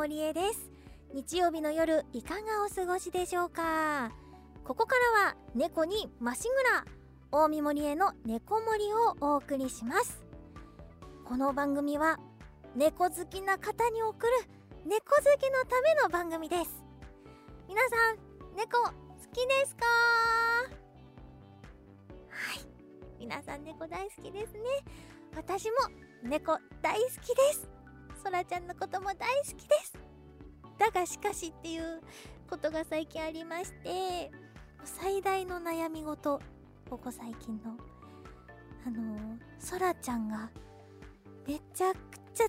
森江です。日曜日の夜いかがお過ごしでしょうか？ここからは猫にましぐら大見森への猫森をお送りします。この番組は猫好きな方に送る猫好きのための番組です。皆さん猫好きですか？はい。皆さん猫大好きですね。私も猫大好きです。そらちゃんのことも大好きです。だがしかしっていうことが最近ありまして最大の悩み事ここ最近のあのそらちゃんがめちゃくちゃ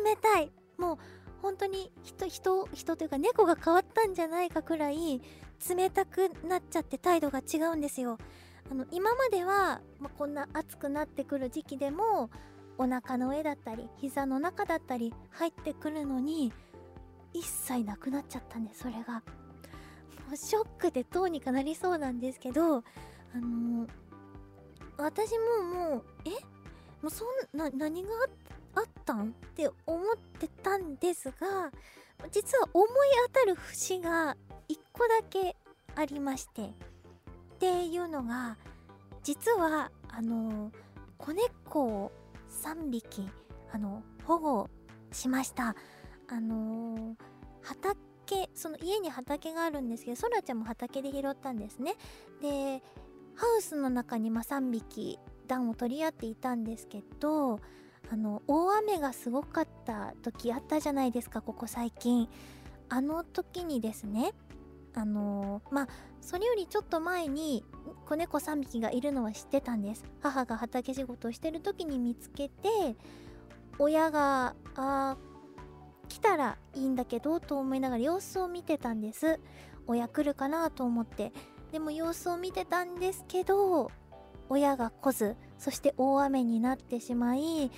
冷たい。もう本当に人人人というか猫が変わったんじゃないかくらい冷たくなっちゃって態度が違うんですよ。あの今までは、ま、こんな暑くなってくる時期でもお腹の上だったり膝の中だったり入ってくるのに一切なくなっちゃったんでそれが。もうショックでどうにかなりそうなんですけどあの、私ももうえ？もうそんな何があったん？って思ってたんですが実は思い当たる節が1個だけありましてっていうのが実はあの、子猫を3匹あの保護しました。あのー、畑その家に畑があるんですけどそらちゃんも畑で拾ったんですね。でハウスの中にま3匹暖を取り合っていたんですけどあの大雨がすごかった時あったじゃないですかここ最近。あの時にですねあのー、まあそれよりちょっと前に子猫3匹がいるのは知ってたんです。母が畑仕事をしてる時に見つけて親があ来たらいいんだけどと思いながら様子を見てたんです。親来るかなと思って。でも様子を見てたんですけど親が来ずそして大雨になってしまい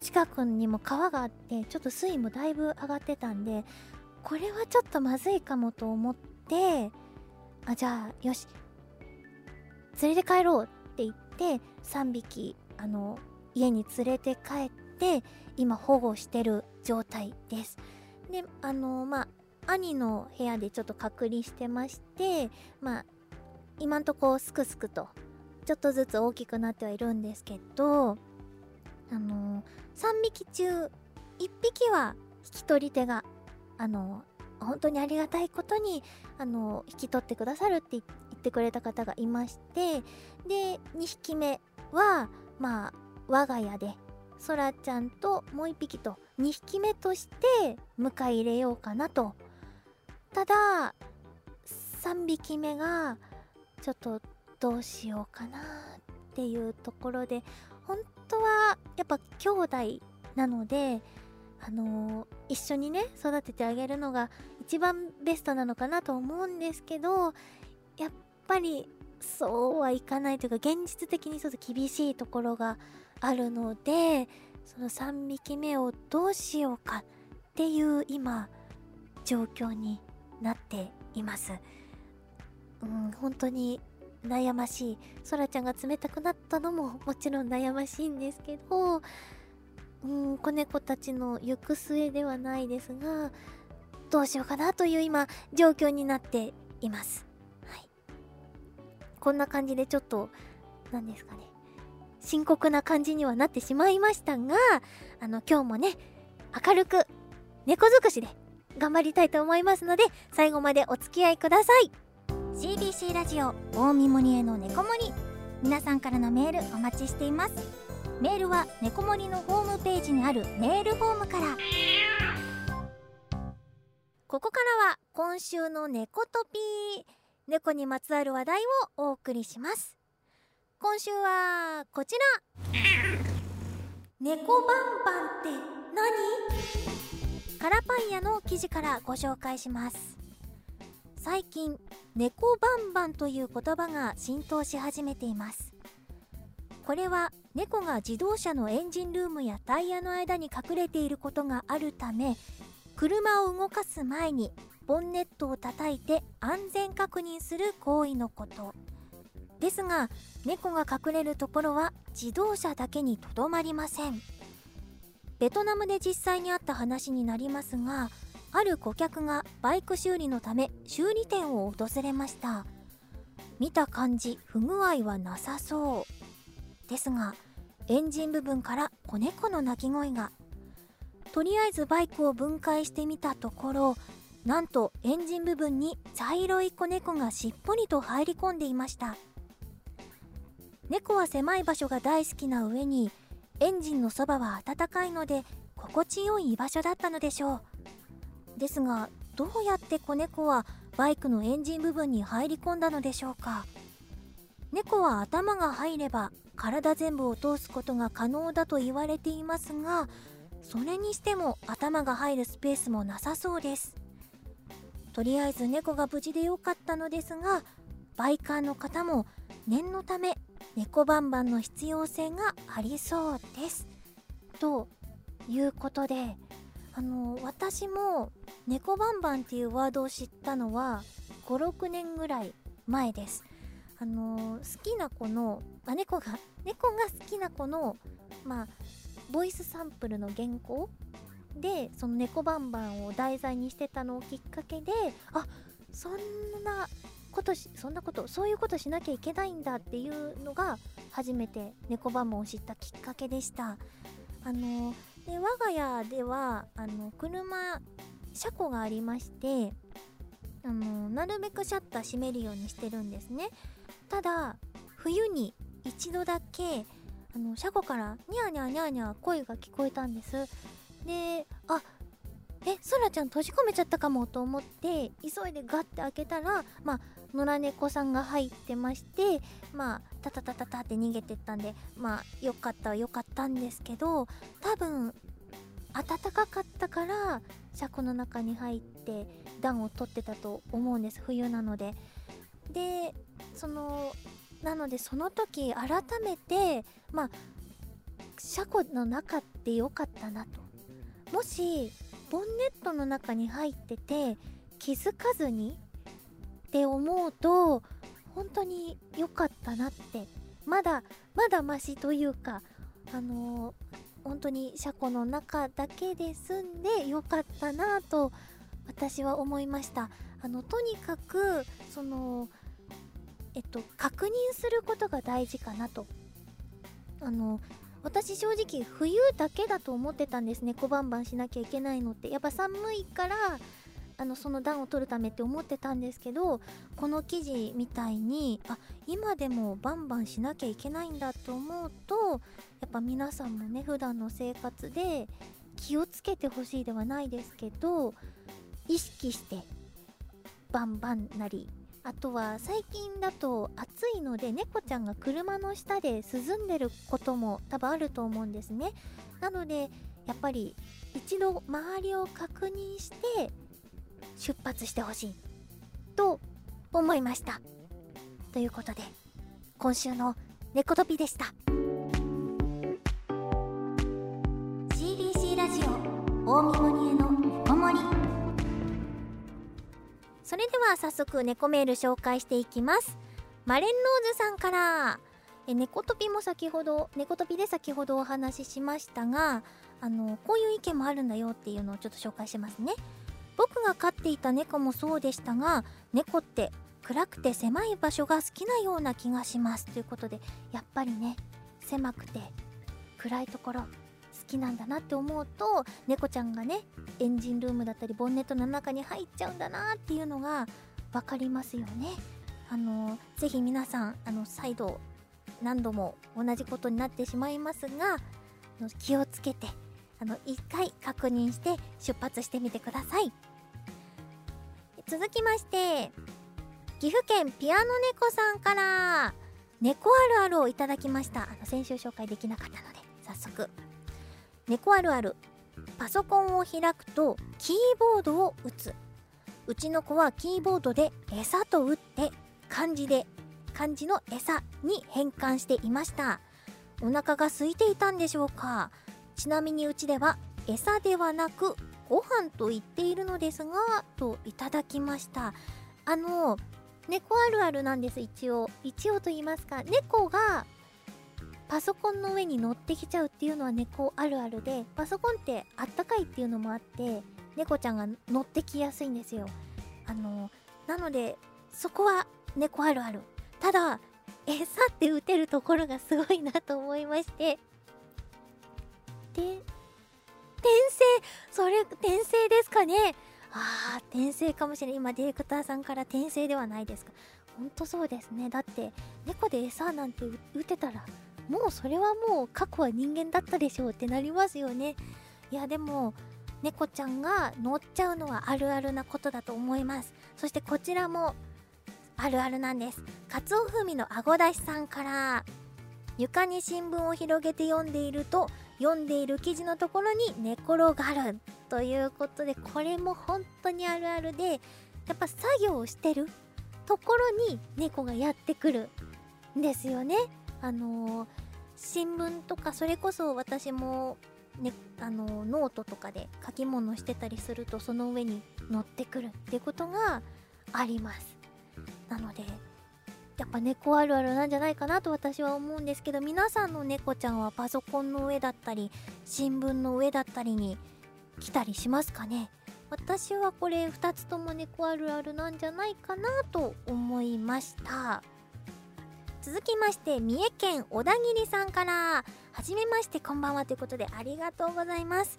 近くにも川があってちょっと水位もだいぶ上がってたんでこれはちょっとまずいかもと思ってあじゃあよし連れて帰ろうって言って3匹あの家に連れて帰って今保護してる状態です。であのまあ兄の部屋でちょっと隔離してましてまあ今んとこすくすくとちょっとずつ大きくなってはいるんですけどあの3匹中1匹は引き取り手があの本当にありがたいことにあの引き取ってくださるって言ってくれた方がいましてで2匹目はまあ我が家でそらちゃんともう1匹と2匹目として迎え入れようかなと。ただ3匹目がちょっとどうしようかなっていうところで本当はやっぱ兄弟なのであのー、一緒にね育ててあげるのが一番ベストなのかなと思うんですけどやっぱりそうはいかないというか現実的にちょっと厳しいところがあるのでその3匹目をどうしようかっていう今状況になっています。うん、本当に悩ましい。そらちゃんが冷たくなったのももちろん悩ましいんですけど、うん、子猫たちの行く末ではないですが、どうしようかなという今、状況になっています。はい。こんな感じでちょっと、何ですかね。深刻な感じにはなってしまいましたが、あの、今日もね、明るく、猫尽くしで頑張りたいと思いますので、最後までお付き合いください。CBC ラジオ大見森への猫森皆さんからのメールお待ちしていますメールは猫森のホームページにあるメールフォームからここからは今週の猫トピー猫にまつわる話題をお送りします。今週はこちら。猫バンバンって何？カラパン屋の記事からご紹介します。最近猫バンバンという言葉が浸透し始めています。これは猫が自動車のエンジンルームやタイヤの間に隠れていることがあるため車を動かす前にボンネットを叩いて安全確認する行為のこと。ですが猫が隠れるところは自動車だけにとどまりません。ベトナムで実際にあった話になりますがある顧客がバイク修理のため修理店を訪れました。見た感じ不具合はなさそう。ですがエンジン部分から子猫の鳴き声が。とりあえずバイクを分解してみたところなんとエンジン部分に茶色い子猫がしっぽりと入り込んでいました。猫は狭い場所が大好きな上にエンジンのそばは暖かいので心地よい居場所だったのでしょう。ですがどうやって子猫はバイクのエンジン部分に入り込んだのでしょうか。猫は頭が入れば体全部を通すことが可能だと言われていますがそれにしても頭が入るスペースもなさそうです。とりあえず猫が無事でよかったのですがバイカーの方も念のため猫バンバンの必要性がありそうです。ということであの私も猫バンバンっていうワードを知ったのは56年ぐらい前です。あの好きな子のあ猫が猫が好きな子のまあボイスサンプルの原稿でその猫バンバンを題材にしてたのをきっかけであそんなことしそんなことそういうことしなきゃいけないんだっていうのが初めて猫バンバンを知ったきっかけでした。あので我が家ではあの車車庫がありましてあのなるべくシャッター閉めるようにしてるんですね。ただ冬に一度だけあの車庫からニャーニャーニャーニャー声が聞こえたんです。であえそらちゃん閉じ込めちゃったかもと思って急いでガッて開けたらまあ野良猫さんが入ってましてまあタタタタタって逃げてったんでまあよかったはよかったんですけど多分暖かかったから車庫の中に入って暖を取ってたと思うんです冬なので。でそのなのでその時改めてまあ車庫の中ってよかったなと。もしボンネットの中に入ってて気づかずにって思うと本当に良かったなってまだまだマシというかあのー、本当に車庫の中だけで済んで良かったなと私は思いましたあのとにかくそのえっと、確認することが大事かなと。あの、私正直冬だけだと思ってたんですね。小バンバンしなきゃいけないのって。やっぱ寒いから、あの、その暖を取るためって思ってたんですけど、この記事みたいに、あ、今でもバンバンしなきゃいけないんだと思うと、やっぱ皆さんもね、普段の生活で気をつけてほしいではないですけど、意識してバンバンなりあとは最近だと暑いので猫ちゃんが車の下で涼んでることも多分あると思うんですね。なのでやっぱり一度周りを確認して出発してほしいと思いました。ということで今週の猫トピでした。CBC ラジオ大見それでは早速猫メール紹介していきます。マレンローズさんから。え猫トピも先ほど猫トピで先ほどお話ししましたがあのこういう意見もあるんだよっていうのをちょっと紹介しますね。僕が飼っていた猫もそうでしたが猫って暗くて狭い場所が好きなような気がします。ということでやっぱりね狭くて暗いところ。きなんだなって思うと猫ちゃんがねエンジンルームだったりボンネットの中に入っちゃうんだなっていうのが分かりますよね。あのぜひ皆さんあの再度何度も同じことになってしまいますが気をつけてあの1回確認して出発してみてください。続きまして岐阜県ピアノ猫さんから猫あるあるをいただきました。あの先週紹介できなかったので早速猫あるある。パソコンを開くとキーボードを打つ。うちの子はキーボードで餌と打って漢字で漢字の餌に変換していました。お腹が空いていたんでしょうか。ちなみにうちでは餌ではなくご飯と言っているのですがといただきました。あの猫あるあるなんです一応。一応と言いますか猫がパソコンの上に乗ってきちゃうっていうのは猫あるあるでパソコンってあったかいっていうのもあって猫ちゃんが乗ってきやすいんですよ。あのなのでそこは猫あるある。ただ餌って打てるところがすごいなと思いまして。で転生それ転生ですかね。ああ転生かもしれない今ディレクターさんから転生ではないですか。ほんとそうですね。だって猫で餌なんて打てたらもうそれはもう過去は人間だったでしょうってなりますよね。いやでも猫ちゃんが乗っちゃうのはあるあるなことだと思います。そしてこちらもあるあるなんです。カツオ風味のあごだしさんから床に新聞を広げて読んでいると読んでいる記事のところに寝転がるということでこれも本当にあるあるでやっぱ作業をしてるところに猫がやってくるんですよね。あのー、新聞とかそれこそ私もね、あのノートとかで書き物してたりするとその上に乗ってくるっていうことがあります。なのでやっぱ猫あるあるなんじゃないかなと私は思うんですけど皆さんの猫ちゃんはパソコンの上だったり新聞の上だったりに来たりしますかね。私はこれ2つとも猫あるあるなんじゃないかなと思いました。続きまして三重県小田切さんから。はじめましてこんばんはということでありがとうございます。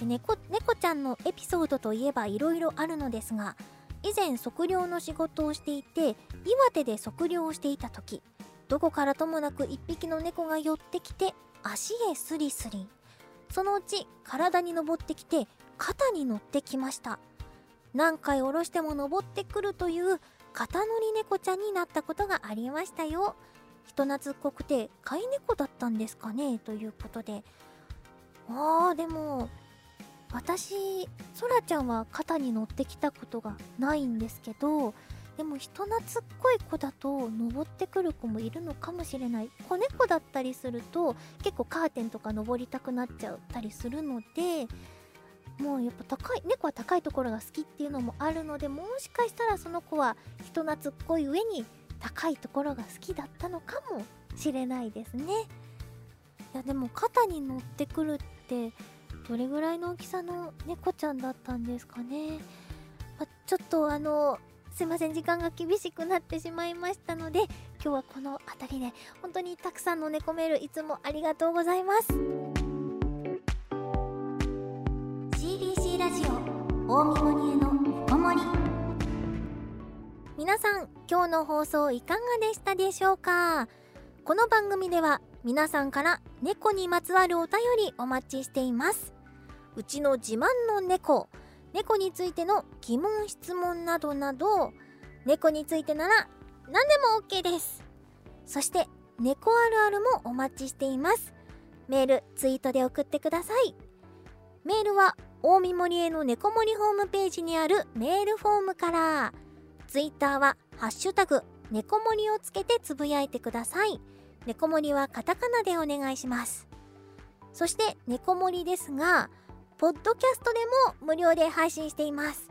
猫猫ちゃんのエピソードといえばいろいろあるのですが以前測量の仕事をしていて岩手で測量をしていた時どこからともなく1匹の猫が寄ってきて足へスリスリ。そのうち体に登ってきて肩に乗ってきました。何回下ろしても登ってくるという肩乗り猫ちゃんになったことがありましたよ。人懐っこくて飼い猫だったんですかね？ということで。あーでも私そらちゃんは肩に乗ってきたことがないんですけどでも人懐っこい子だと登ってくる子もいるのかもしれない。子猫だったりすると結構カーテンとか登りたくなっちゃったりするのでもうやっぱ高い猫は高いところが好きっていうのもあるのでもしかしたらその子は人懐っこい上に高いところが好きだったのかもしれないですね。いやでも肩に乗ってくるってどれぐらいの大きさの猫ちゃんだったんですかね、まちょっとあのすいません時間が厳しくなってしまいましたので今日はこの辺りで本当にたくさんの猫メールいつもありがとうございます。大見森への猫森皆さん今日の放送いかがでしたでしょうか？この番組では皆さんから猫にまつわるお便りお待ちしています。うちの自慢の猫猫についての疑問質問などなど猫についてなら何でも OK です。そして猫あるあるもお待ちしています。メールツイートで送ってください。メールは大見森への猫森ホームページにあるメールフォームからツイッターはハッシュタグ猫森をつけてつぶやいてください猫森はカタカナでお願いしますそして猫森ですがポッドキャストでも無料で配信しています。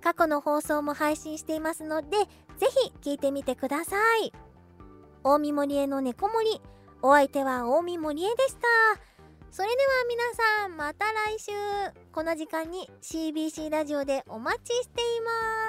過去の放送も配信していますので、ぜひ聞いてみてください。大見森への猫森、お相手は大見森へでした。それでは皆さん、また来週、この時間に CBC ラジオでお待ちしています。